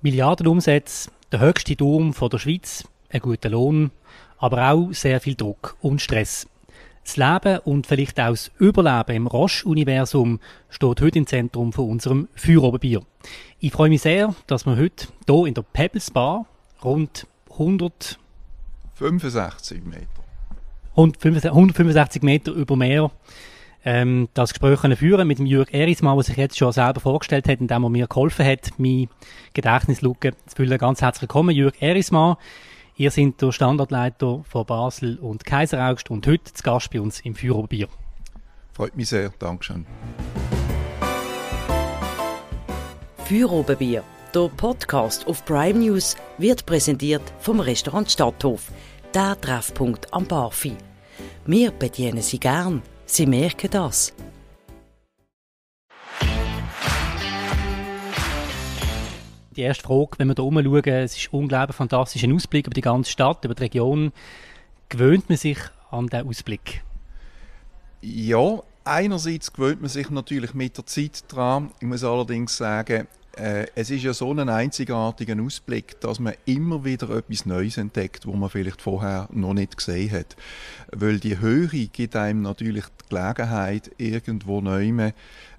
Milliardenumsätze, der höchste Turm von der Schweiz, ein guter Lohn, aber auch sehr viel Druck und Stress. Das Leben und vielleicht auch das Überleben im Roche-Universum steht heute im Zentrum von unserem Feuerobenbier. Ich freue mich sehr, dass wir heute hier in der Pebbles Bar rund 100 65 Meter. 165 Meter über Meer ähm, das Gespräch können führen mit dem Jürg Erismann, der sich jetzt schon selber vorgestellt hat, indem er mir geholfen hat, mein Gedächtnislücke zu füllen. Ganz herzlich willkommen, Jürg Erismann. Ihr seid der Standortleiter von Basel und Kaiseraugst und heute zu Gast bei uns im Führerbier. Freut mich sehr, Dankeschön. Führerbier, der Podcast auf Prime News, wird präsentiert vom Restaurant Stadthof, der Treffpunkt am Barfi. Wir bedienen Sie gern. Sie merken das. Die erste Frage, wenn wir hier schauen, es ist ein unglaublich fantastischer Ausblick über die ganze Stadt, über die Region. Gewöhnt man sich an diesen Ausblick? Ja, einerseits gewöhnt man sich natürlich mit der Zeit dran. Ich muss allerdings sagen, äh, es ist ja so ein einzigartiger Ausblick, dass man immer wieder etwas Neues entdeckt, wo man vielleicht vorher noch nicht gesehen hat. Weil die Höhe gibt einem natürlich die Gelegenheit, irgendwo neu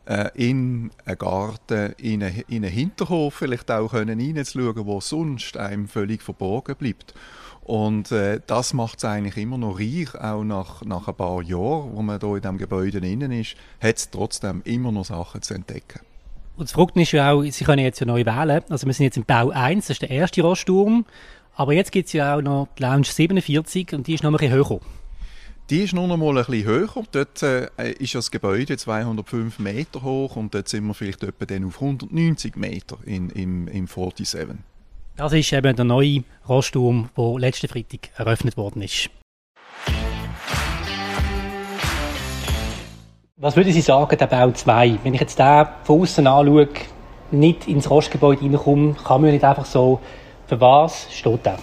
äh, in einen Garten, in einen, in einen Hinterhof vielleicht auch reinzuschauen, wo sonst einem völlig verborgen bleibt. Und äh, das macht es eigentlich immer noch reich, auch nach, nach ein paar Jahren, wo man hier in diesem Gebäude innen ist, hat es trotzdem immer noch Sachen zu entdecken. Und das Verrückte ist ja auch, Sie können jetzt ja neu wählen. Also wir sind jetzt im Bau 1, das ist der erste Rosturm. Aber jetzt gibt es ja auch noch die Lounge 47 und die ist noch ein bisschen höher. Die ist noch mal ein bisschen höher. Dort äh, ist das Gebäude 205 Meter hoch und dort sind wir vielleicht etwa dann auf 190 Meter in, im, im 47. Das ist eben der neue Rosturm, der letzten Freitag eröffnet worden ist. Was würden Sie sagen, der Bau 2? Wenn ich jetzt den von außen anschaue, nicht ins Rostgebäude reinkomme, kann man nicht einfach so, für was steht der?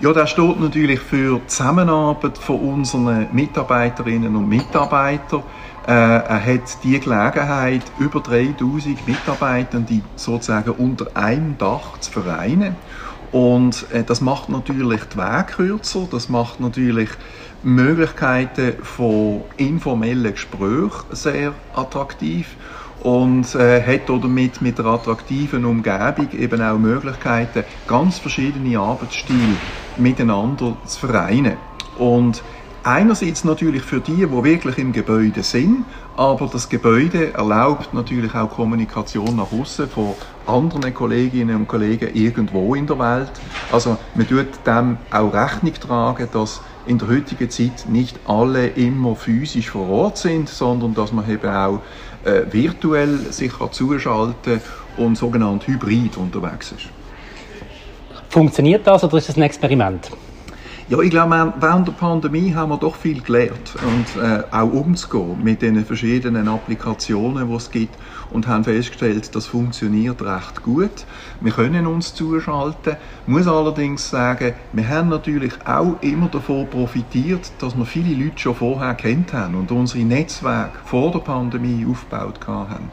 Ja, der steht natürlich für die Zusammenarbeit von unseren Mitarbeiterinnen und Mitarbeitern. Äh, er hat die Gelegenheit, über 3000 Mitarbeitende sozusagen unter einem Dach zu vereinen. Und äh, das macht natürlich die Wege kürzer, das macht natürlich Möglichkeiten von informellen Gesprächen sehr attraktiv und äh, hat damit mit der attraktiven Umgebung eben auch Möglichkeiten, ganz verschiedene Arbeitsstile miteinander zu vereinen. Und einerseits natürlich für die, die wirklich im Gebäude sind, aber das Gebäude erlaubt natürlich auch Kommunikation nach außen von anderen Kolleginnen und Kollegen irgendwo in der Welt. Also man tut dem auch Rechnung tragen, dass in der heutigen Zeit nicht alle immer physisch vor Ort sind, sondern dass man eben auch äh, virtuell sich zuschalten und sogenannt hybrid unterwegs ist. Funktioniert das oder ist das ein Experiment? Ja, ich glaube, während der Pandemie haben wir doch viel gelernt und äh, auch umzugehen mit den verschiedenen Applikationen, die es gibt und haben festgestellt, das funktioniert recht gut. Wir können uns zuschalten. Ich muss allerdings sagen, wir haben natürlich auch immer davon profitiert, dass wir viele Leute schon vorher kennt haben und unsere Netzwerke vor der Pandemie aufgebaut haben.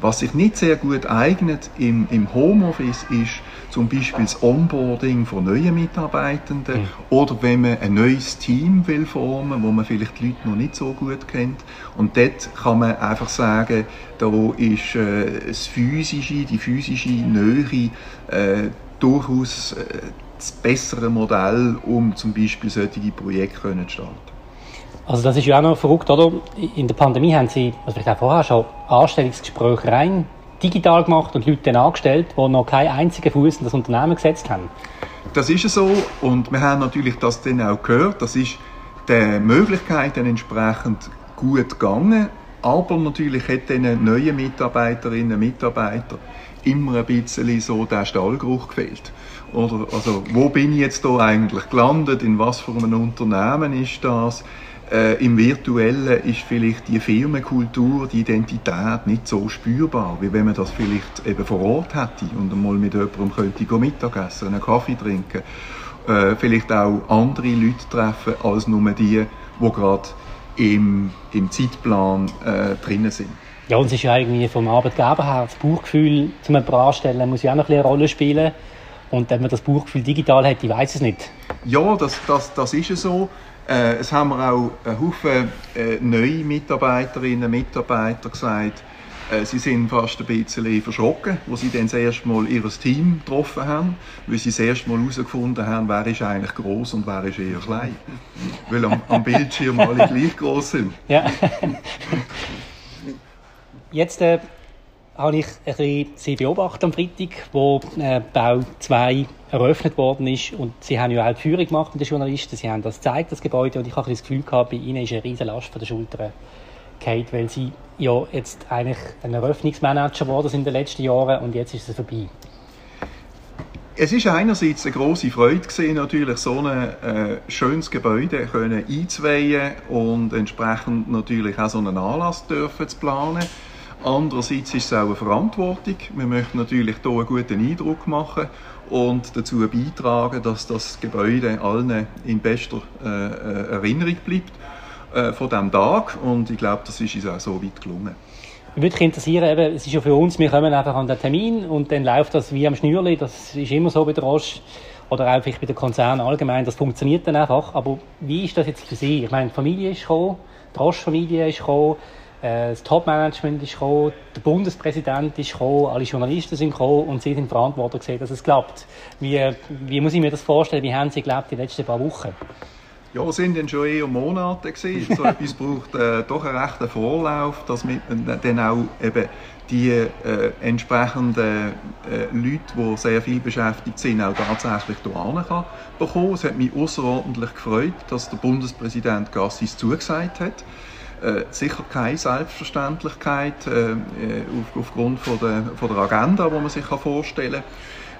Was sich nicht sehr gut eignet im, im Homeoffice ist zum Beispiel das Onboarding von neuen Mitarbeitenden mhm. oder wenn man ein neues Team will formen, wo man vielleicht die Leute noch nicht so gut kennt. Und dort kann man einfach sagen, da ist äh, das physische, die physische Nähe äh, durchaus äh, das bessere Modell, um zum Beispiel solche Projekte zu starten. Also das ist ja auch noch verrückt, oder? In der Pandemie haben Sie, also vielleicht auch vorher schon, Anstellungsgespräche rein digital gemacht und Leute angestellt, die noch keinen einzigen Fuß in das Unternehmen gesetzt haben. Das ist so und wir haben natürlich das dann auch gehört. Das ist den Möglichkeiten entsprechend gut gegangen, aber natürlich hat den neuen Mitarbeiterinnen und Mitarbeitern immer ein bisschen so der Stallgeruch gefehlt. Oder, also, wo bin ich jetzt da eigentlich gelandet? In was für einem Unternehmen ist das? Äh, Im Virtuellen ist vielleicht die Firmenkultur, die Identität nicht so spürbar, wie wenn man das vielleicht eben vor Ort hätte und einmal mit jemandem könnte Mittagessen, einen Kaffee trinken, äh, vielleicht auch andere Leute treffen als nur die, die gerade im, im Zeitplan äh, drinnen sind. Ja, und es ist ja irgendwie vom Arbeitgeber her, das Bauchgefühl zum anstellen, muss ja auch noch eine Rolle spielen. Und wenn man das Bauchgefühl digital hat, ich weiß es nicht. Ja, das, das, das ist ja so. Äh, es haben wir auch einen Haufen äh, neue Mitarbeiterinnen und Mitarbeiter gesagt, äh, sie sind fast ein bisschen verschrocken, als sie dann das erste Mal ihr Team getroffen haben, weil sie das erste Mal herausgefunden haben, wer ist eigentlich groß und wer ist eher klein. weil am, am Bildschirm alle gleich groß sind. Ja. Jetzt äh, habe ich ein bisschen Sie beobachtet am Freitag, wo äh, Bau 2 eröffnet worden ist und Sie haben ja auch die Führung gemacht mit den Journalisten, Sie haben das gezeigt, das Gebäude und ich habe das Gefühl gehabt, bei Ihnen ist eine riesige Last von der Schulter gefallen, weil Sie ja jetzt eigentlich ein Eröffnungsmanager geworden sind in den letzten Jahren und jetzt ist es vorbei. Es ist einerseits eine große Freude gewesen, natürlich so ein äh, schönes Gebäude können einzuweihen und entsprechend natürlich auch so einen Anlass dürfen zu planen. Andererseits ist es auch eine Verantwortung. Wir möchten natürlich hier einen guten Eindruck machen und dazu beitragen, dass das Gebäude allen in bester äh, äh Erinnerung bleibt äh, von diesem Tag und ich glaube, das ist uns auch so weit gelungen. Würde interessieren, eben, es ist ja für uns, wir kommen einfach an den Termin und dann läuft das wie am Schnürli, das ist immer so bei der Roche oder auch vielleicht bei den Konzernen allgemein, das funktioniert dann einfach, aber wie ist das jetzt für Sie? Ich meine, die Familie ist gekommen, die Roche-Familie ist gekommen, das Top-Management ist gekommen, der Bundespräsident ist gekommen, alle Journalisten sind gekommen und Sie sind verantwortlich gesehen, dass es klappt. Wie, wie muss ich mir das vorstellen? Wie haben Sie gelebt die letzten paar Wochen? Ja, sind dann schon eher Monate gewesen. So etwas braucht äh, doch einen rechten Vorlauf, dass man dann auch eben die äh, entsprechenden äh, Leute, die sehr viel beschäftigt sind, auch tatsächlich hierher kann bekommen. Es hat mich außerordentlich gefreut, dass der Bundespräsident Gassis zugesagt hat. Äh, sicher keine Selbstverständlichkeit äh, äh auf, aufgrund von der, von der Agenda, die man sich vorstellen kann.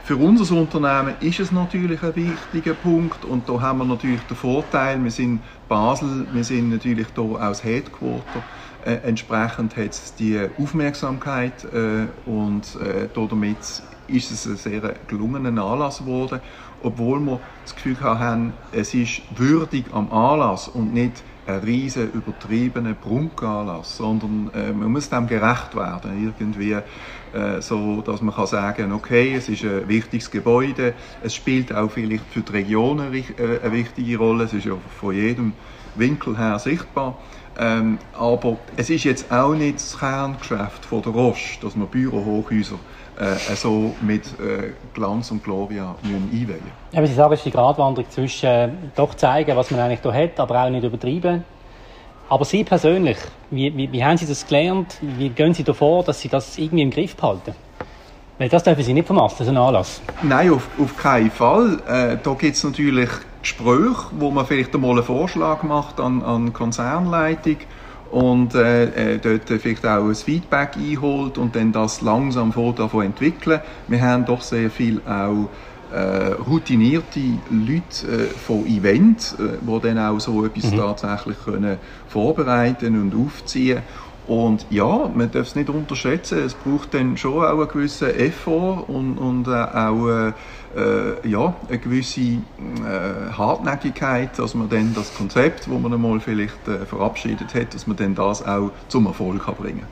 Für unser Unternehmen ist es natürlich ein wichtiger Punkt und da haben wir natürlich den Vorteil, wir sind Basel, wir sind natürlich hier aus Headquarter, äh, entsprechend hat es die Aufmerksamkeit äh, und äh, damit ist es ein sehr gelungener Anlass geworden, obwohl wir das Gefühl haben, es ist würdig am Anlass und nicht ein riesen übertriebener Prunkanlass, sondern äh, man muss dem gerecht werden, irgendwie äh, so, dass man kann sagen, okay, es ist ein wichtiges Gebäude, es spielt auch vielleicht für die Region eine, äh, eine wichtige Rolle, es ist ja von jedem Winkel her sichtbar. Ähm, aber es ist jetzt auch nicht das Kerngeschäft von der Roche, dass man Bürohochhäuser äh, so mit äh, Glanz und Gloria einweihen Aber Sie sagen, es ist die Gratwanderung zwischen äh, doch zeigen, was man eigentlich hier hat, aber auch nicht übertreiben. Aber Sie persönlich, wie, wie, wie haben Sie das gelernt? Wie gehen Sie davor, dass Sie das irgendwie im Griff behalten? Weil das dürfen Sie nicht vermassen, so einen Anlass. Nein, auf, auf keinen Fall. Äh, da gibt es natürlich Gespräche, wo man vielleicht einmal einen Vorschlag macht an, an Konzernleitung und äh, äh, dort vielleicht auch ein Feedback einholt und dann das langsam davon entwickeln. Wir haben doch sehr viel auch äh, routinierte Leute äh, von Event, äh, die dann auch so etwas mhm. tatsächlich können vorbereiten und aufziehen und ja, man darf es nicht unterschätzen, es braucht dann schon auch einen gewissen Effort und, und äh, auch äh, äh, ja, eine gewisse äh, Hartnäckigkeit, dass man dann das Konzept, das man einmal vielleicht äh, verabschiedet hat, dass man dann das auch zum Erfolg kann bringen kann.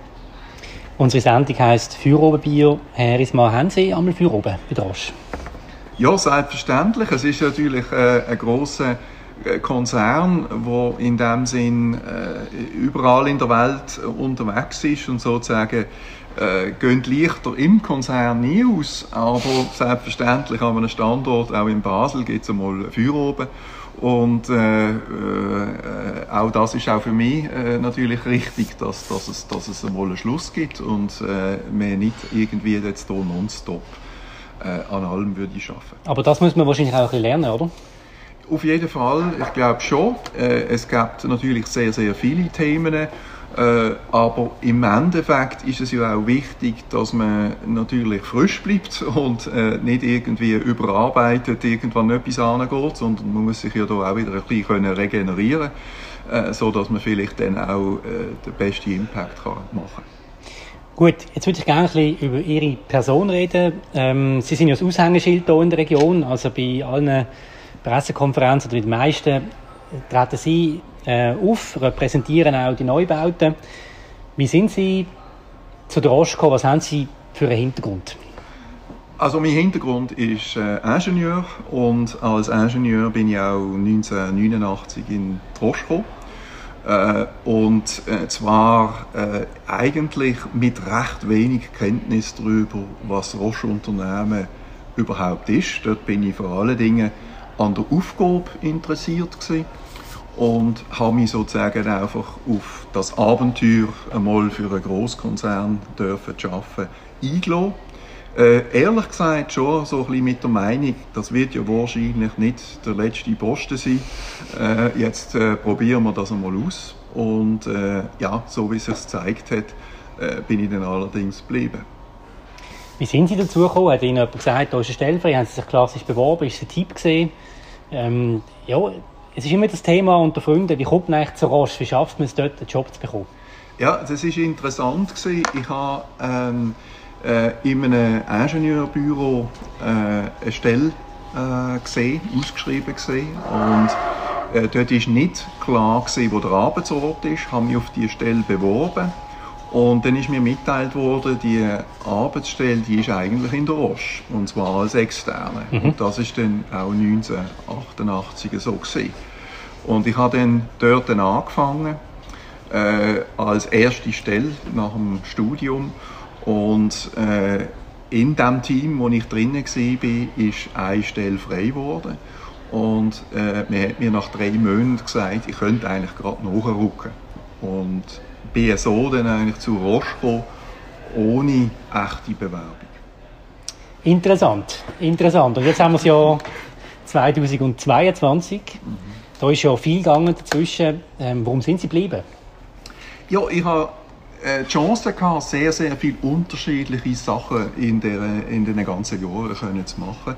Unsere Sendung heisst Feuerobenbier. Herr Ismar, haben Sie einmal Feueroben bei? Ja, selbstverständlich. Es ist natürlich äh, ein grosser Konzern, der in dem Sinn äh, überall in der Welt unterwegs ist und sozusagen äh, gehen Lichter im Konzern nie aus, aber selbstverständlich an einem Standort, auch in Basel, gibt es einmal Feuer oben. Und äh, äh, auch das ist auch für mich äh, natürlich richtig, dass, dass, es, dass es einmal einen Schluss gibt und äh, wir nicht irgendwie jetzt hier nonstop äh, an allem würde arbeiten. Aber das muss man wahrscheinlich auch ein bisschen lernen, oder? Auf jeden Fall, ich glaube schon. Äh, es gibt natürlich sehr, sehr viele Themen, äh, aber im Endeffekt ist es ja auch wichtig, dass man natürlich frisch bleibt und äh, nicht irgendwie überarbeitet irgendwann etwas angeht, sondern man muss sich ja da auch wieder ein bisschen regenerieren können, äh, so dass man vielleicht dann auch den besten Impact kann machen kann. Gut, jetzt würde ich gerne ein bisschen über Ihre Person reden. Ähm, Sie sind ja das Aushängeschild hier in der Region, also bei allen Pressekonferenzen oder bei den meisten treten Sie äh, auf, repräsentieren auch die Neubauten. Wie sind Sie zu der Roche? Was haben Sie für einen Hintergrund? Also mein Hintergrund ist äh, Ingenieur und als Ingenieur bin ich auch 1989 in Roche gekommen. Äh, und äh, zwar äh, eigentlich mit recht wenig Kenntnis darüber, was Roche-Unternehmen überhaupt ist. Dort bin ich vor allen Dingen an der Aufgabe interessiert gewesen und habe mich sozusagen einfach auf das Abenteuer einmal für einen Großkonzern dürfen arbeiten. Äh, ehrlich gesagt schon so ein bisschen mit der Meinung, das wird ja wahrscheinlich nicht der letzte Posten sein. Äh, jetzt äh, probieren wir das einmal aus. Und äh, ja, so wie es sich gezeigt hat, äh, bin ich dann allerdings geblieben. Wie sind Sie dazu gekommen? Hat Ihnen jemand gesagt, da ist eine Stelle frei? Haben Sie sich klassisch beworben? Ist es ein Typ gesehen? Ähm, ja, es ist immer das Thema unter Freunden, wie kommt man eigentlich zur Roche? Wie schafft man es dort, einen Job zu bekommen? Ja, das ist interessant gewesen. Ich habe ähm, äh, in einem Ingenieurbüro äh, eine Stelle äh, gesehen, ausgeschrieben gesehen und äh, dort ist nicht klar gewesen, wo der Arbeitsort ist. Ich habe mich auf diese Stelle beworben und dann ist mir mitgeteilt worden, die Arbeitsstelle, die ist eigentlich in der Roche, und zwar als Externe. Mhm. Und das ist dann auch 1988 so gewesen. Und ich habe dann dort dann angefangen, äh, als erste Stelle nach dem Studium. Und äh, in dem Team, wo ich drinnen war, ist eine Stelle frei geworden. Und äh, man hat mir nach drei Monaten gesagt, ich könnte eigentlich gerade nachrücken. Und bin so dann eigentlich zu Roche gekommen, ohne echte Bewerbung. Interessant, interessant. Und jetzt haben wir es ja 2022. Mhm. Da ist ja viel gegangen dazwischen. Ähm, warum sind Sie geblieben? Ja, ich habe äh, die Chance gehabt, sehr, sehr viele unterschiedliche Sachen in, der, in den ganzen Jahren können zu machen.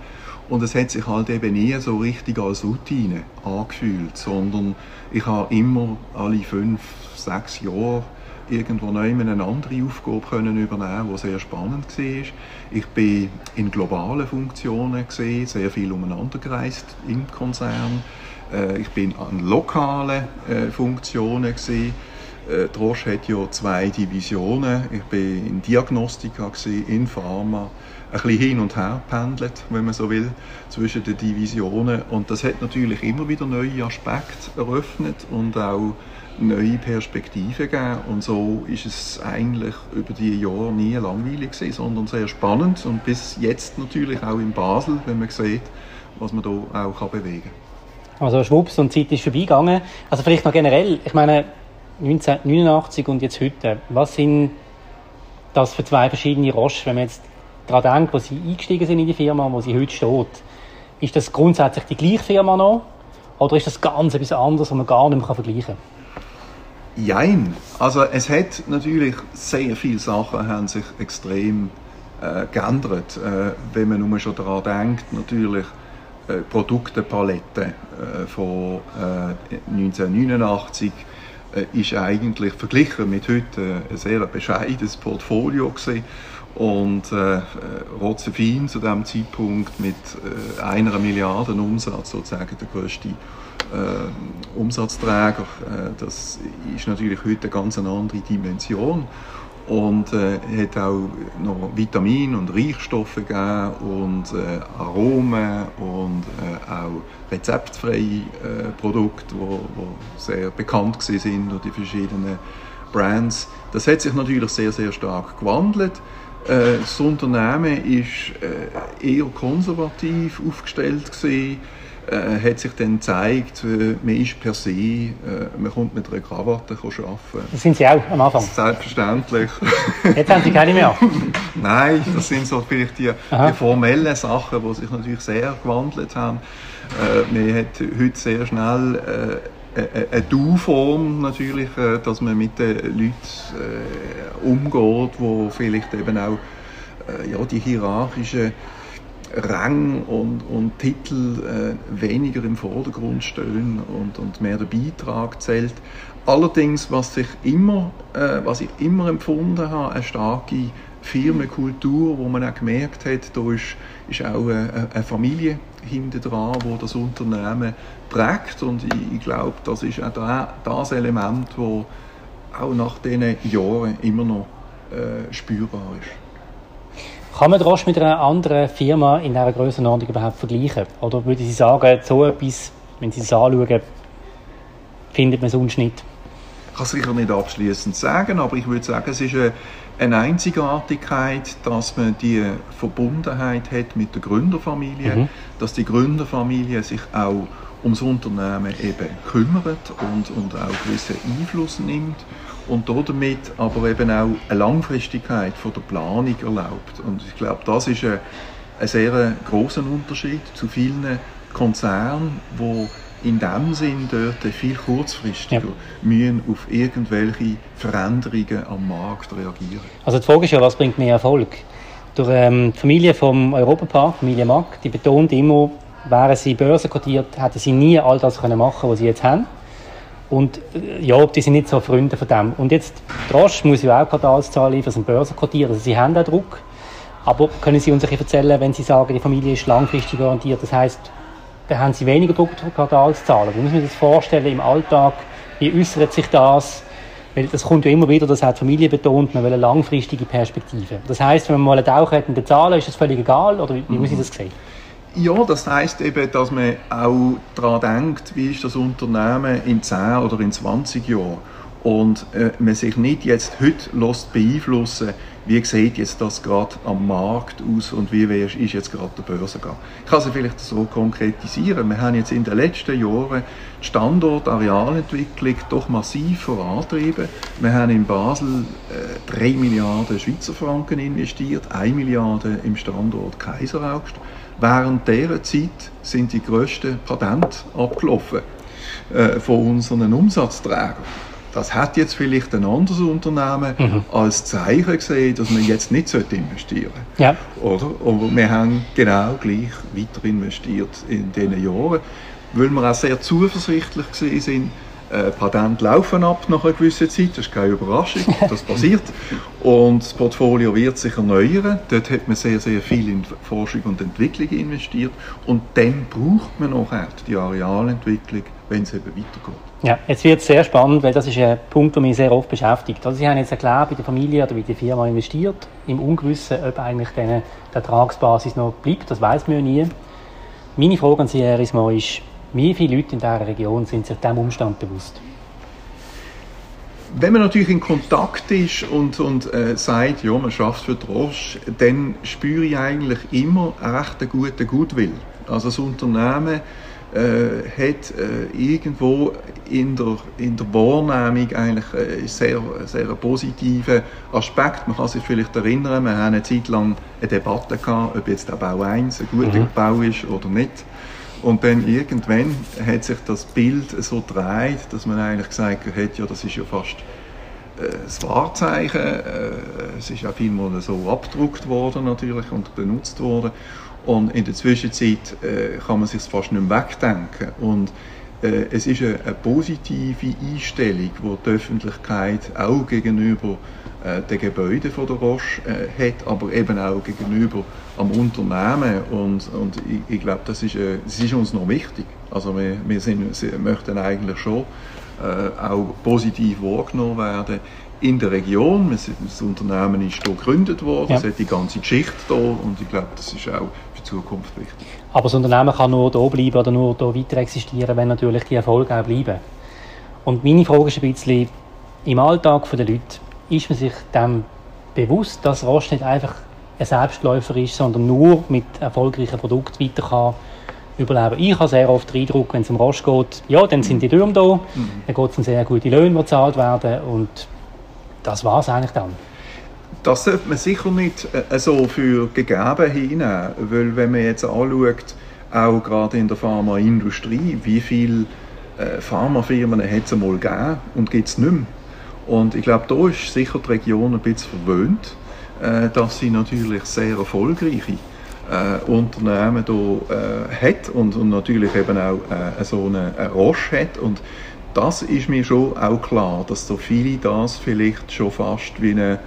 Und es hat sich halt eben nie so richtig als Routine angefühlt, sondern ich habe immer alle fünf, sechs Jahre irgendwo neu eine andere Aufgabe können übernehmen, die sehr spannend war. Ich bin in globalen Funktionen gesehen, sehr viel umeinander gereist im Konzern. Äh, ich bin an lokalen äh, Funktionen gesehen. Äh, Drosch hat ja zwei Divisionen. Ich bin in Diagnostika gesehen, in Pharma ein bisschen hin und her pendelt, wenn man so will, zwischen den Divisionen. Und das hat natürlich immer wieder neue Aspekte eröffnet und auch neue Perspektiven gegeben. Und so ist es eigentlich über die Jahre nie langweilig gewesen, sondern sehr spannend. Und bis jetzt natürlich auch in Basel, wenn man sieht, was man da auch bewegen kann. Also schwupps und die Zeit ist vorbeigegangen. Also vielleicht noch generell, ich meine 1989 und jetzt heute, was sind das für zwei verschiedene Roche, wenn man jetzt daran denkt, wo Sie eingestiegen sind in die Firma, wo Sie heute steht, ist das grundsätzlich die gleiche Firma noch? Oder ist das ganz etwas anderes, was man gar nicht mehr vergleichen kann? Jein. Also es hat natürlich sehr viele Sachen haben sich extrem äh, geändert. Äh, wenn man nur schon daran denkt, natürlich äh, Produktepalette äh, von 1989 äh, äh, ist eigentlich verglichen mit heute ein sehr bescheidenes Portfolio gewesen und äh, Rotzefin zu dem Zeitpunkt mit äh, einer Milliarde Umsatz sozusagen der größte äh, Umsatzträger. Äh, das ist natürlich heute eine ganz andere Dimension und äh, hat auch noch Vitamine und Reichstoffe gegeben und äh, Aromen und äh, auch rezeptfreie äh, Produkte, wo, wo sehr bekannt sind durch die verschiedenen Brands. Das hat sich natürlich sehr sehr stark gewandelt. Äh, das Unternehmen ist äh, eher konservativ aufgestellt gewesen äh, hat sich dann gezeigt, man ist per se, man kommt mit einer Krawatte arbeiten. Das sind Sie auch am Anfang? Selbstverständlich. Jetzt haben Sie keine mehr? Nein, das sind so vielleicht die, die, formellen Sachen, die sich natürlich sehr gewandelt haben. Man hat heute sehr schnell eine Du-Form natürlich, äh, dass man mit den Leuten umgeht, wo vielleicht eben auch ja, die hierarchischen Rang und, und Titel äh, weniger im Vordergrund stehen und, und mehr der Beitrag zählt. Allerdings, was, sich immer, äh, was ich immer empfunden habe, eine starke Firmenkultur, wo man auch gemerkt hat, da ist, ist auch eine, eine Familie hinter dran, wo das Unternehmen prägt und ich, ich glaube, das ist auch da, das Element, wo auch nach diesen Jahren immer noch äh, spürbar ist. Kann man Roche mit einer anderen Firma in dieser Grössenordnung überhaupt vergleichen? Oder würde Sie sagen, so etwas, wenn Sie es anschauen, findet man sonst nicht? Ich kann sicher nicht abschließend sagen, aber ich würde sagen, es ist eine, eine Einzigartigkeit, dass man die Verbundenheit hat mit der Gründerfamilie, mhm. dass die Gründerfamilie sich auch ums Unternehmen eben kümmert und, und auch gewissen Einfluss nimmt und damit aber eben auch eine Langfristigkeit von der Planung erlaubt. Und ich glaube, das ist ein, ein sehr großer Unterschied zu vielen Konzernen, wo in dem Sinn dort viel kurzfristiger ja. müssen auf irgendwelche Veränderungen am Markt reagieren. Also die Frage ist ja, was bringt mehr Erfolg? Durch ähm, die Familie vom Europapark, Familie Mack, die betont immer, wären sie börsenkotiert, hätten sie nie all das können machen, was sie jetzt haben. Und äh, ja, die sind nicht so Freunde von dem. Und jetzt, Drosch muss ja auch Quartalszahlen liefern, sind börsenkotiert, also sie haben auch Druck. Aber können Sie uns ein erzählen, wenn Sie sagen, die Familie ist langfristig garantiert, das heißt, da haben Sie weniger Quartalszahlen. Wie muss man sich das vorstellen im Alltag? Wie äußert sich das? Weil das kommt ja immer wieder, das hat die Familie betont, man will eine langfristige Perspektive. Das heißt, wenn man mal einen Tauch hat in den Zahlen, ist das völlig egal? Oder wie, wie muss ich das sehen? Ja, das heißt eben, dass man auch daran denkt, wie ist das Unternehmen in 10 oder in 20 Jahren. Und äh, man sich nicht jetzt heute lässt beeinflussen wie sieht jetzt das gerade am Markt aus und wie ist jetzt gerade der Börsengang. Ich kann es vielleicht so konkretisieren. Wir haben jetzt in den letzten Jahren die Standort-Arealentwicklung doch massiv vorantrieben. Wir haben in Basel äh, 3 Milliarden Schweizer Franken investiert, 1 Milliarde im Standort Kaiseraugst. Während dieser Zeit sind die grössten Patente abgelaufen äh, von unseren Umsatzträgern. Das hat jetzt vielleicht ein anderes Unternehmen mhm. als Zeichen gesehen, dass man jetzt nicht investieren sollte. Ja. Oder? Aber wir haben genau gleich weiter investiert in diesen Jahren, weil wir auch sehr zuversichtlich gesehen sind, äh, Patente laufen ab nach einer gewissen Zeit, das ist keine Überraschung, das passiert. Und das Portfolio wird sich erneuern. Dort hat man sehr, sehr viel in Forschung und Entwicklung investiert. Und dann braucht man auch die Arealentwicklung, wenn es eben weitergeht. Ja, jetzt wird es sehr spannend, weil das ist ein Punkt, der mich sehr oft beschäftigt. Also Sie haben jetzt erklärt, bei der Familie oder bei der Firma investiert, im Ungewissen, ob eigentlich die Ertragsbasis noch bleibt, das weiß man ja nie. Meine Frage an Sie, Herr Isma, ist, wie viele Leute in dieser Region sind sich diesem Umstand bewusst? Wenn man natürlich in Kontakt ist und, und äh, sagt, ja, man schafft für Drosch, dann spüre ich eigentlich immer einen recht guten Gutwill. Also das Unternehmen äh, hat äh, irgendwo in der, in der Wahrnehmung eigentlich äh, sehr, sehr positiven Aspekt. Man kann sich vielleicht erinnern, wir haben eine Zeit lang eine Debatte gehabt, ob jetzt der Bau 1 ein guter mhm. Bau ist oder nicht. Und dann irgendwann hat sich das Bild so gedreht, dass man eigentlich gesagt hat, ja, das ist ja fast äh, das Wahrzeichen. Äh, es ist auch vielmal so abgedruckt worden natürlich und benutzt worden. Und in der Zwischenzeit äh, kann man sich fast nicht mehr wegdenken. Und äh, es ist eine, eine, positive Einstellung, die die Öffentlichkeit auch gegenüber äh, den Gebäuden von der Roche äh, hat, aber eben auch gegenüber am Unternehmen. Und, und ich, ich glaube, das, ist, äh, das ist uns noch wichtig. Also wir, wir sind, möchten eigentlich schon äh, auch positiv wahrgenommen werden in der Region. Das Unternehmen ist hier gegründet worden, ja. es hat die ganze Geschichte hier und ich glaube, das ist auch Zukunft wichtig. Aber das Unternehmen kann nur hier bleiben oder nur hier weiter existieren, wenn natürlich die Erfolge auch bleiben. Und meine Frage ist ein bisschen, im Alltag der Leute, ist man sich dem bewusst, dass Rost nicht einfach ein Selbstläufer ist, sondern nur mit erfolgreichen Produkten weiter kann überleben. Ich habe sehr oft den Eindruck, wenn es um Rost geht, ja, dann sind die Türme da, mhm. dann geht es um sehr gute Löhne, die bezahlt werden und das war es eigentlich dann. Das sollte man sicher nicht äh, so für gegeben hinnehmen, weil wenn man jetzt anschaut, auch gerade in der Pharmaindustrie, wie viele äh, Pharmafirmen hat es einmal gegeben und gibt es nicht mehr. Und ich glaube, da ist sicher die Region ein bisschen verwöhnt, äh, dass sie natürlich sehr erfolgreiche äh, Unternehmen hier äh, hat und, und natürlich eben auch äh, so eine, eine Roche hat. Und das ist mir schon auch klar, dass so viele das vielleicht schon fast wie eine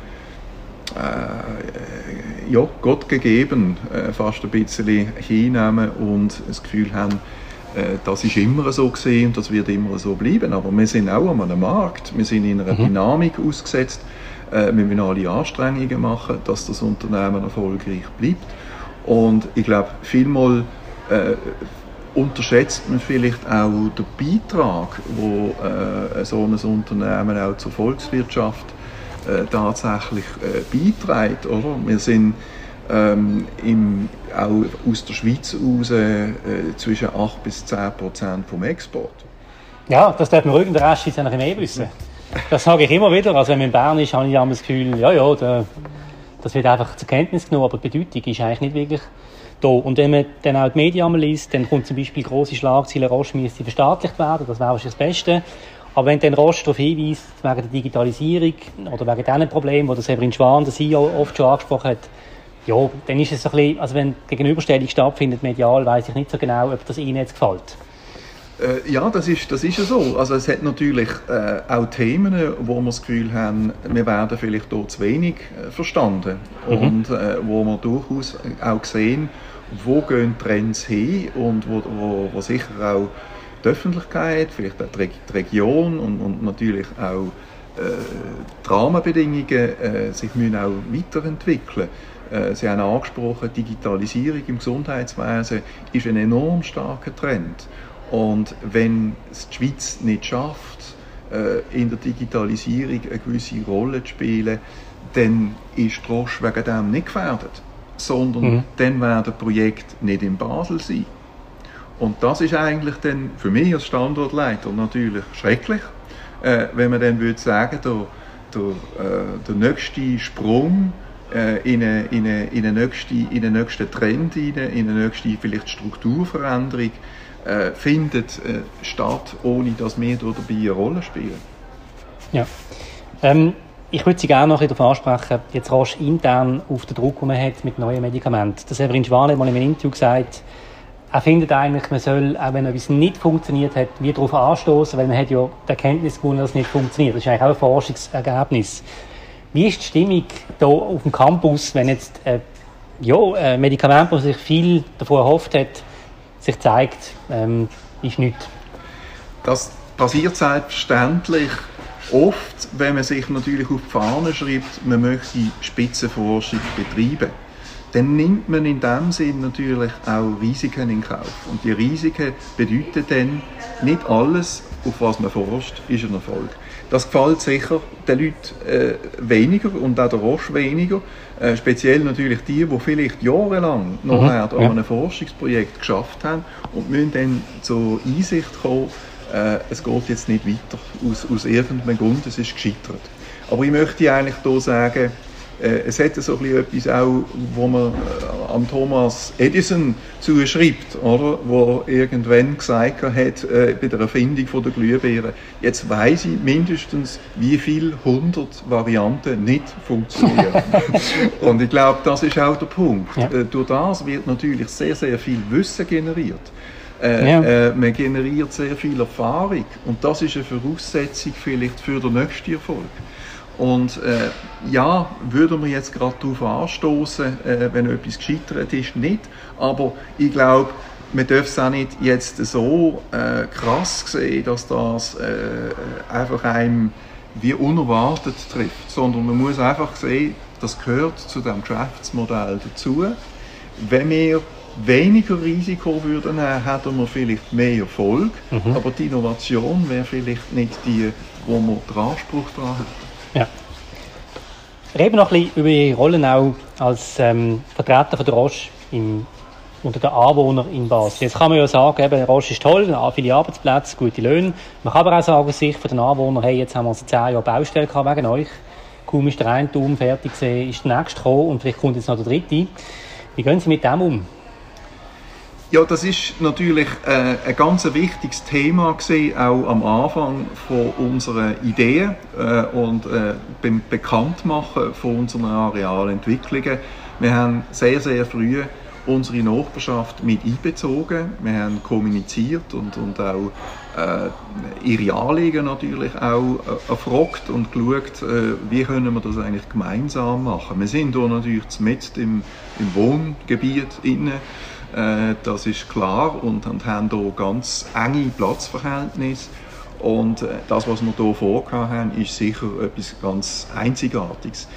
äh, ja, Gott gegeben äh, fast ein bisschen hinnehmen und das Gefühl haben, äh, das ist immer so gesehen und das wird immer so bleiben. Aber wir sind auch an einem Markt, wir sind in einer mhm. Dynamik ausgesetzt. Äh, wir müssen alle Anstrengungen machen, dass das Unternehmen erfolgreich bleibt. Und ich glaube, vielmal äh, unterschätzt man vielleicht auch den Beitrag, wo äh, so ein Unternehmen auch zur Volkswirtschaft äh, tatsächlich äh, beiträgt. Oder? Wir sind ähm, im, auch aus der Schweiz raus äh, zwischen 8 bis 10 Prozent vom Export. Ja, das darf man ruhig, der Rest ja noch mehr wissen. Das sage ich immer wieder. Also wenn man in Bern ist, habe ich das Gefühl, ja, ja, da, das wird einfach zur Kenntnis genommen, aber die Bedeutung ist eigentlich nicht wirklich da. Und wenn man dann auch die Medien liest, dann kommt zum Beispiel große Schlagzeilen, Roche müsste verstaatlicht werden, das wäre das Beste. Aber wenn dann Roche darauf hinweist, wegen der Digitalisierung oder wegen diesen Problemen, die der Severin Schwan, der CEO, oft schon angesprochen hat, ja, dann ist es so ein bisschen, also wenn Gegenüberstellung stattfindet medial, weiß ich nicht so genau, ob das Ihnen jetzt gefällt. Äh, ja, das ist, das ist ja so. Also es hat natürlich äh, auch Themen, wo wir das Gefühl haben, wir werden vielleicht dort zu wenig äh, verstanden. Mhm. Und äh, wo wir durchaus auch sehen, wo gehen Trends hin und wo, wo, wo sicher auch die Öffentlichkeit, vielleicht auch die, Region und, und natürlich auch äh, die Rahmenbedingungen äh, sich müssen auch weiterentwickeln äh, Sie haben angesprochen, Digitalisierung im Gesundheitswesen ist ein enorm starker Trend. Und wenn es die Schweiz nicht schafft, äh, in der Digitalisierung eine gewisse Rolle zu spielen, dann ist die Roche wegen dem nicht gefährdet, sondern mhm. dann werden Projekte nicht in Basel sein. Und das ist eigentlich dann für mich als Standortleiter natürlich schrecklich, äh, wenn man dann würde sagen, der, der, äh, der nächste Sprung äh, in, eine, in, eine, in, eine nächste, in einen nächsten Trend, in eine, in eine nächste vielleicht Strukturveränderung äh, findet äh, statt, ohne dass wir dabei eine Rolle spielen. Ja. Ähm, ich würde Sie gerne noch darauf ansprechen, jetzt rasch intern auf den Druck, den man hat mit neuen Medikamenten. Das Severin Schwan hat mal in einem Interview gesagt, er findet eigentlich, man soll, auch wenn etwas nicht funktioniert hat, wie darauf anstoßen, weil man hat ja die Erkenntnis gewonnen, dass es nicht funktioniert. Das ist eigentlich auch ein Forschungsergebnis. Wie ist die Stimmung hier auf dem Campus, wenn jetzt äh, ja, ein Medikament, das sich viel davon erhofft hat, sich zeigt, ähm, ist nichts? Das passiert selbstverständlich oft, wenn man sich natürlich auf die Fahne schreibt, man möchte Spitzenforschung betreiben dann nimmt man in dem Sinn natürlich auch Risiken in Kauf. Und die Risiken bedeuten dann, nicht alles, auf was man forscht, ist ein Erfolg. Das gefällt sicher den Leuten äh, weniger und auch der Roche weniger. Äh, speziell natürlich die, die vielleicht jahrelang noch mhm, an einem Forschungsprojekt geschafft haben und müssen dann zur Einsicht kommen, äh, es geht jetzt nicht weiter aus, aus irgendeinem Grund, es ist gescheitert. Aber ich möchte eigentlich hier sagen, es hat so etwas auch, wo man äh, am Thomas Edison zuschreibt, oder? wo irgendwann gesagt hat, äh, bei der Erfindung von der Glühbirne, jetzt weiß ich mindestens, wie viele hundert Varianten nicht funktionieren. Und ich glaube, das ist auch der Punkt. Ja. Äh, durch das wird natürlich sehr, sehr viel Wissen generiert. Äh, ja. äh, man generiert sehr viel Erfahrung und das ist eine Voraussetzung vielleicht für den nächsten Erfolg. Und äh, ja, würden wir jetzt gerade darauf anstoßen, äh, wenn etwas gescheitert ist, nicht. Aber ich glaube, man darf es auch nicht jetzt so äh, krass sehen, dass das äh, einfach einem wie unerwartet trifft, sondern man muss einfach sehen, das gehört zu dem Geschäftsmodell dazu. Wenn wir weniger Risiko würden nehmen, hätten wir vielleicht mehr Erfolg, mhm. aber die Innovation wäre vielleicht nicht die, wo man den Anspruch daran hat. Ja. Reden noch ein bisschen über Ihre Rolle auch als ähm, Vertreter von der Roche im, unter den Anwohnern in Basel. Jetzt kann man ja sagen, eben, Roche ist toll, viele Arbeitsplätze, gute Löhne. Man kann aber auch sagen, aus Sicht den Anwohner, hey, jetzt haben wir seit zehn Jahren Baustelle gehabt wegen euch. Kaum ist der eine fertig gewesen, ist der nächste gekommen und vielleicht kommt jetzt noch der dritte. Wie gehen Sie mit dem um? Ja, das ist natürlich äh, ein ganz wichtiges Thema gewesen, auch am Anfang von unserer Idee äh, und äh, beim Bekanntmachen von unseren Arealentwicklungen. Wir haben sehr, sehr früh unsere Nachbarschaft mit einbezogen. Wir haben kommuniziert und, und auch äh, ihre Anliegen natürlich auch äh, erfragt und geschaut, äh, wie können wir das eigentlich gemeinsam machen. Wir sind hier natürlich mit im, im Wohngebiet inne äh, das ist klar und, und haben hier ganz enge Platzverhältnisse. Und äh, das, was wir hier vorgehabt haben, ist sicher etwas ganz Einzigartiges.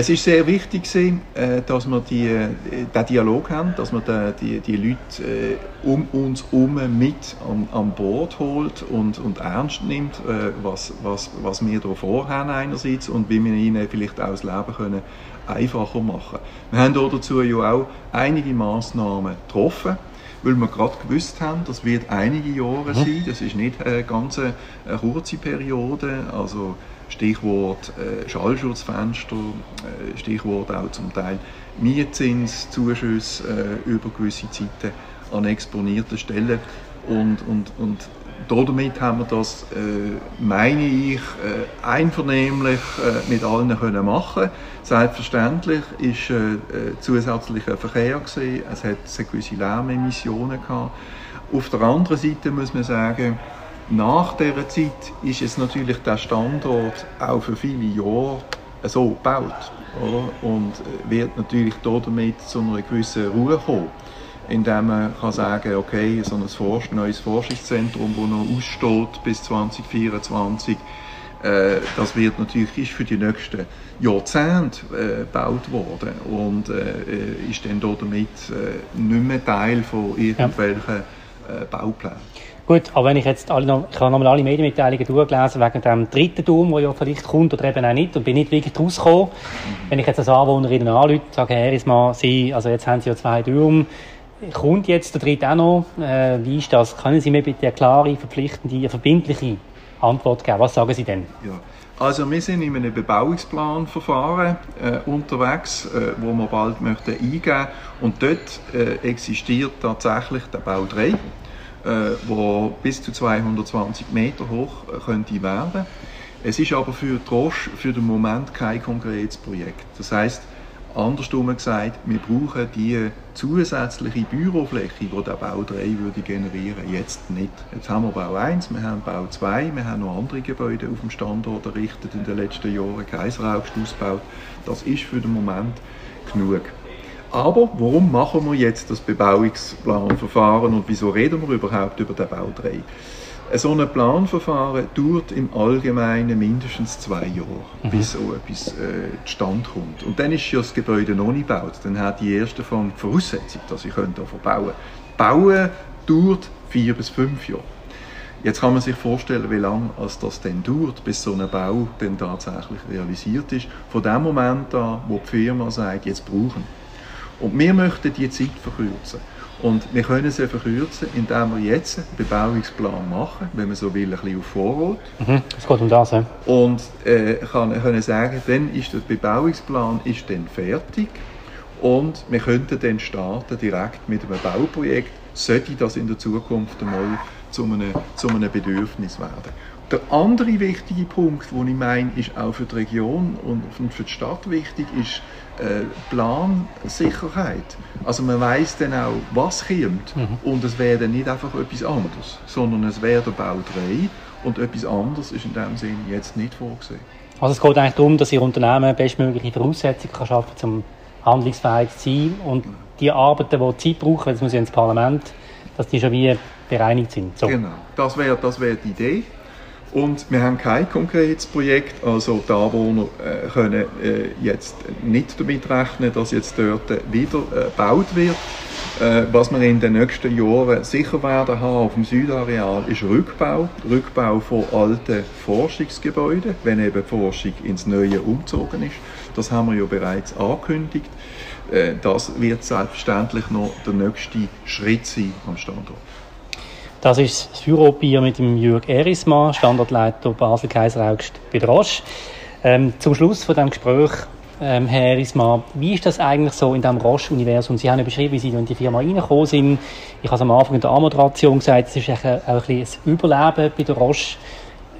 Es ist sehr wichtig, äh, dass wir die, äh, den Dialog haben, dass man die, die Leute um uns herum mit an, an Bord holt und, und ernst nimmt, was, was, was wir hier vorhaben einerseits und wie wir ihnen vielleicht auch das Leben können einfacher machen. Wir haben dazu ja auch einige Massnahmen getroffen weil wir gerade gewusst haben, das wird einige Jahre mhm. sein, das ist nicht eine ganz kurze Periode, also Stichwort äh, Schallschutzfenster, äh, Stichwort auch zum Teil Mietzinszuschüsse äh, über gewisse Zeiten an exponierten Stellen und, und, und damit haben wir das, äh, meine ich, äh, einvernehmlich äh, mit allen können machen. Selbstverständlich ist äh, äh, zusätzlicher Verkehr gesehen, es hat gewisse Lärmemissionen gehabt. Auf der anderen Seite muss man sagen, nach dieser Zeit ist es natürlich der Standort auch für viele Jahre so gebaut oder? und wird natürlich damit zu einer gewissen Ruhe kommen, indem man kann sagen okay, so ein Forsch neues Forschungszentrum, das noch aussteht bis 2024, äh, das wird natürlich ist für die nächsten Jahrzehnte äh, gebaut worden und äh, ist dann damit äh, nicht mehr Teil von irgendwelchen ja. Äh, Bauplänen. Gut, aber wenn ich jetzt alle noch, ich habe nochmal alle Medienmitteilungen durchgelesen wegen dem dritten Turm, der ja vielleicht kommt oder eben auch nicht und bin nicht wirklich rausgekommen. Wenn ich jetzt als Anwohnerin anrufe, sage, Herr Isma, Sie, also jetzt haben Sie ja zwei Türme, kommt jetzt der dritte auch noch, äh, wie ist das? Können Sie mir bitte eine klare, verpflichtende, verbindliche Antwort geben? Was sagen Sie denn? Ja. Also wir sind in einem Bebauungsplanverfahren äh, unterwegs, äh, wo wir bald möchten eingeben und dort äh, existiert tatsächlich der Bau 3 äh, wo bis zu 220 Meter hoch äh, könnte werden. Es ist aber für Trosch für den Moment kein konkretes Projekt. Das heißt, andersrum gesagt, wir brauchen die zusätzliche Bürofläche, die der Bau 3 würde generieren, jetzt nicht. Jetzt haben wir Bau 1, wir haben Bau 2, wir haben noch andere Gebäude auf dem Standort errichtet in den letzten Jahren, Kaiseraugst ausgebaut. Das ist für den Moment genug. Aber warum machen wir jetzt das Bebauungsplanverfahren und wieso reden wir überhaupt über den Bau 3? So ein Planverfahren dauert im Allgemeinen mindestens zwei Jahre, mhm. bis so etwas äh, zustande kommt. Und dann ist ja das Gebäude noch nicht gebaut. Dann hat die erste die Voraussetzung, dass ich davon bauen Bauen dauert vier bis fünf Jahre. Jetzt kann man sich vorstellen, wie lange das denn dauert, bis so ein Bau dann tatsächlich realisiert ist. Von dem Moment an, wo die Firma sagt, jetzt brauchen und wir möchten die Zeit verkürzen. Und wir können sie verkürzen, indem wir jetzt einen Bebauungsplan machen, wenn man so will, ein bisschen auf Vorrat. Mhm, es geht um das, ja. Und äh, kann, können sagen, dann ist der Bebauungsplan ist dann fertig und wir könnten dann starten direkt mit einem Bauprojekt, sollte das in der Zukunft einmal zu einem, zu einem Bedürfnis werden. Der andere wichtige Punkt, den ich meine, ist auch für die Region und für die Stadt wichtig, ist äh, Plansicherheit. Also man weiß dann auch, was kommt mhm. und es wäre dann nicht einfach etwas anderes, sondern es wäre der Bau 3 und etwas anderes ist in dem Sinn jetzt nicht vorgesehen. Also es geht eigentlich darum, dass Ihr Unternehmen bestmögliche Voraussetzungen kann schaffen um handlungsfähig zu sein und die Arbeiten, die Zeit brauchen, das muss ja ins Parlament, dass die schon wie bereinigt sind. So. Genau, das wäre das wär die Idee. Und wir haben kein konkretes Projekt, also die Anwohner äh, können äh, jetzt nicht damit rechnen, dass jetzt dort wieder äh, gebaut wird. Äh, was wir in den nächsten Jahren sicher werden haben auf dem Südareal ist Rückbau. Rückbau von alten Forschungsgebäuden, wenn eben Forschung ins Neue umgezogen ist. Das haben wir ja bereits angekündigt. Äh, das wird selbstverständlich noch der nächste Schritt sein am Standort. Das ist das Führerbier mit dem Jürg Erismann, Standortleiter Basel-Kaiseraugst bei der Roche. Ähm, zum Schluss von dem Gespräch, ähm, Herr Erismann, wie ist das eigentlich so in diesem Roche-Universum? Sie haben ja beschrieben, wie Sie in die Firma reingekommen sind. Ich habe es am Anfang in der Anmoderation gesagt, es ist auch ein, ein, ein Überleben bei der Roche.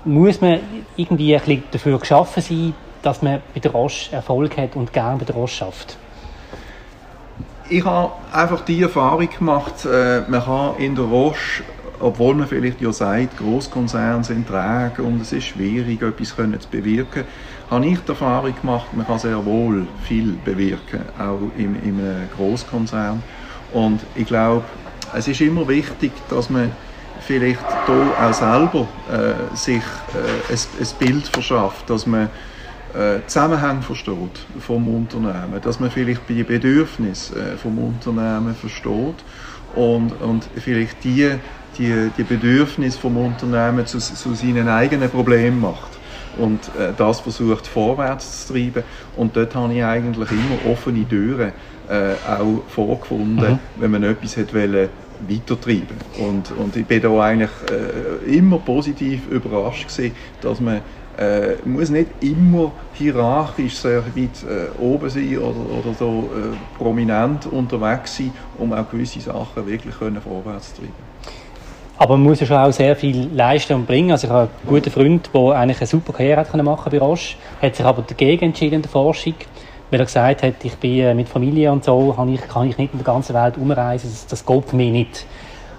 Muss man irgendwie ein bisschen dafür geschaffen sein, dass man bei der Roche Erfolg hat und gerne bei der Roche schafft? Ich habe einfach die Erfahrung gemacht, äh, man kann in der Roche obwohl man vielleicht ja sagt, Großkonzerne sind träge und es ist schwierig, etwas zu bewirken, habe ich die Erfahrung gemacht, man kann sehr wohl viel bewirken, auch in, in Großkonzern. Und ich glaube, es ist immer wichtig, dass man vielleicht hier auch selber äh, sich äh, ein, ein, Bild verschafft, dass man äh, Zusammenhang versteht vom Unternehmen, dass man vielleicht die Bedürfnisse äh, vom Unternehmen versteht und, und vielleicht die, die, die Bedürfnisse vom Unternehmen zu, zu seinen eigenen Problemen macht und äh, das versucht vorwärts zu treiben. Und dort habe ich eigentlich immer offene Türen äh, auch vorgefunden, mhm. wenn man etwas hat wollen, weitertreiben und, und ich bin da eigentlich äh, immer positiv überrascht gewesen, dass man äh, muss nicht immer hierarchisch sehr weit äh, oben sein oder, oder so äh, prominent unterwegs sein, um auch gewisse Sachen wirklich können vorwärts zu treiben. Aber man muss ja schon auch sehr viel leisten und bringen. Also ich habe einen guten Freund, der eigentlich eine super Karriere hat machen bei Roche, hat sich aber dagegen entschieden in der Forschung, weil er gesagt hat, ich bin äh, mit Familie und so, kann ich, kann ich nicht in der ganzen Welt umreisen, das, das geht für mich nicht.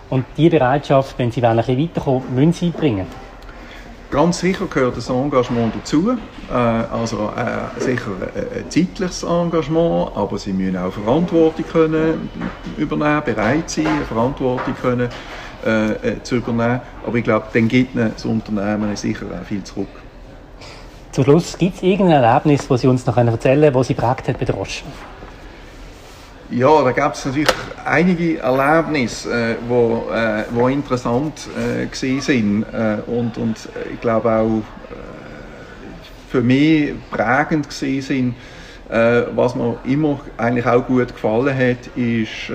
Und diese Bereitschaft, wenn sie ein bisschen weiterkommen, müssen sie bringen. Ganz sicher gehört das Engagement dazu, äh, also äh, sicher ein zeitliches Engagement, aber sie müssen auch Verantwortung können übernehmen, bereit sein, Verantwortung können äh, äh, zu übernehmen. Aber ich glaube, dann gibt das Unternehmen sicher auch viel zurück. Zum Schluss, gibt es irgendein Erlebnis, das Sie uns noch erzählen können, das Sie prägt hat bei der Roche? Ja, da gab es natürlich einige Erlebnisse, äh, wo, äh, wo interessant äh, sind äh, und, und ich glaube auch äh, für mich prägend sind. Äh, was mir immer eigentlich auch gut gefallen hat, ist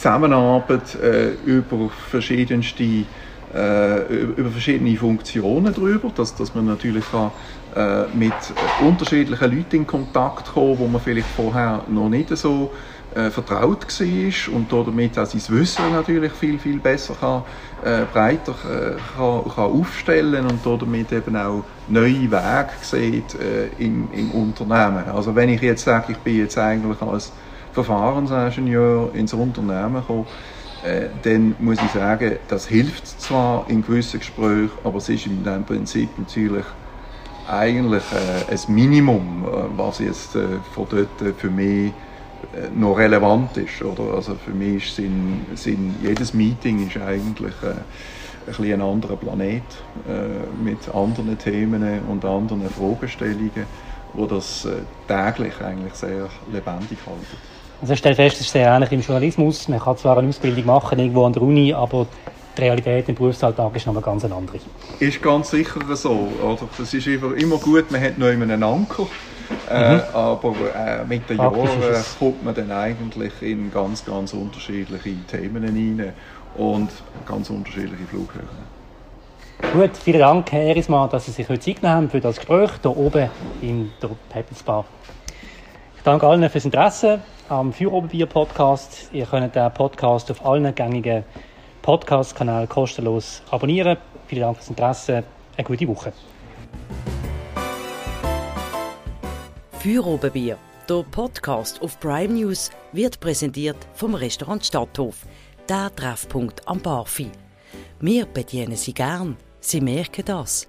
Zusammenarbeit äh, über verschiedenste äh, über verschiedene Funktionen drüber, dass, dass man natürlich kann, äh, mit unterschiedlichen Leuten in Kontakt kommen, wo man vielleicht vorher noch nicht so äh, vertraut war und damit auch sein Wissen natürlich viel, viel besser kann, äh, breiter äh, kann, kann aufstellen und damit eben auch neue Wege sieht äh, im, im Unternehmen. Also wenn ich jetzt sage, ich bin jetzt eigentlich als Verfahrensingenieur ins Unternehmen gekommen, äh, dann muss ich sagen, das hilft zwar in gewissen Gesprächen, aber es ist in dem Prinzip natürlich eigentlich äh, ein Minimum, äh, was jetzt äh, von dort äh, für mich äh, noch relevant ist. Oder? Also für mich ist Sinn, Sinn, jedes Meeting ist eigentlich ein, ein anderer Planet mit anderen Themen und anderen Fragestellungen, wo das täglich eigentlich sehr lebendig halten. Also ich stelle fest, es ist sehr ähnlich im Journalismus. Man kann zwar eine Ausbildung machen, irgendwo an der Uni, aber die Realität im Berufsalltag ist noch eine ganz andere. Ist ganz sicher so. Oder? Das ist immer gut, man hat noch immer einen Anker. Äh, mhm. aber äh, mit den Jahren kommt man dann eigentlich in ganz, ganz unterschiedliche Themen hinein und ganz unterschiedliche Flughöhen. Gut, vielen Dank, Herr Erismann, dass Sie sich heute Zeit genommen haben für das Gespräch hier oben in der Pebbles Bar. Ich danke allen fürs Interesse am Feuerobenbier-Podcast. Ihr könnt den Podcast auf allen gängigen Podcast-Kanälen kostenlos abonnieren. Vielen Dank fürs Interesse. Eine gute Woche. Feuerobenbier, der Podcast auf Prime News, wird präsentiert vom Restaurant Stadthof, der Treffpunkt am Barfi. Wir bedienen Sie gern. Sie merken das.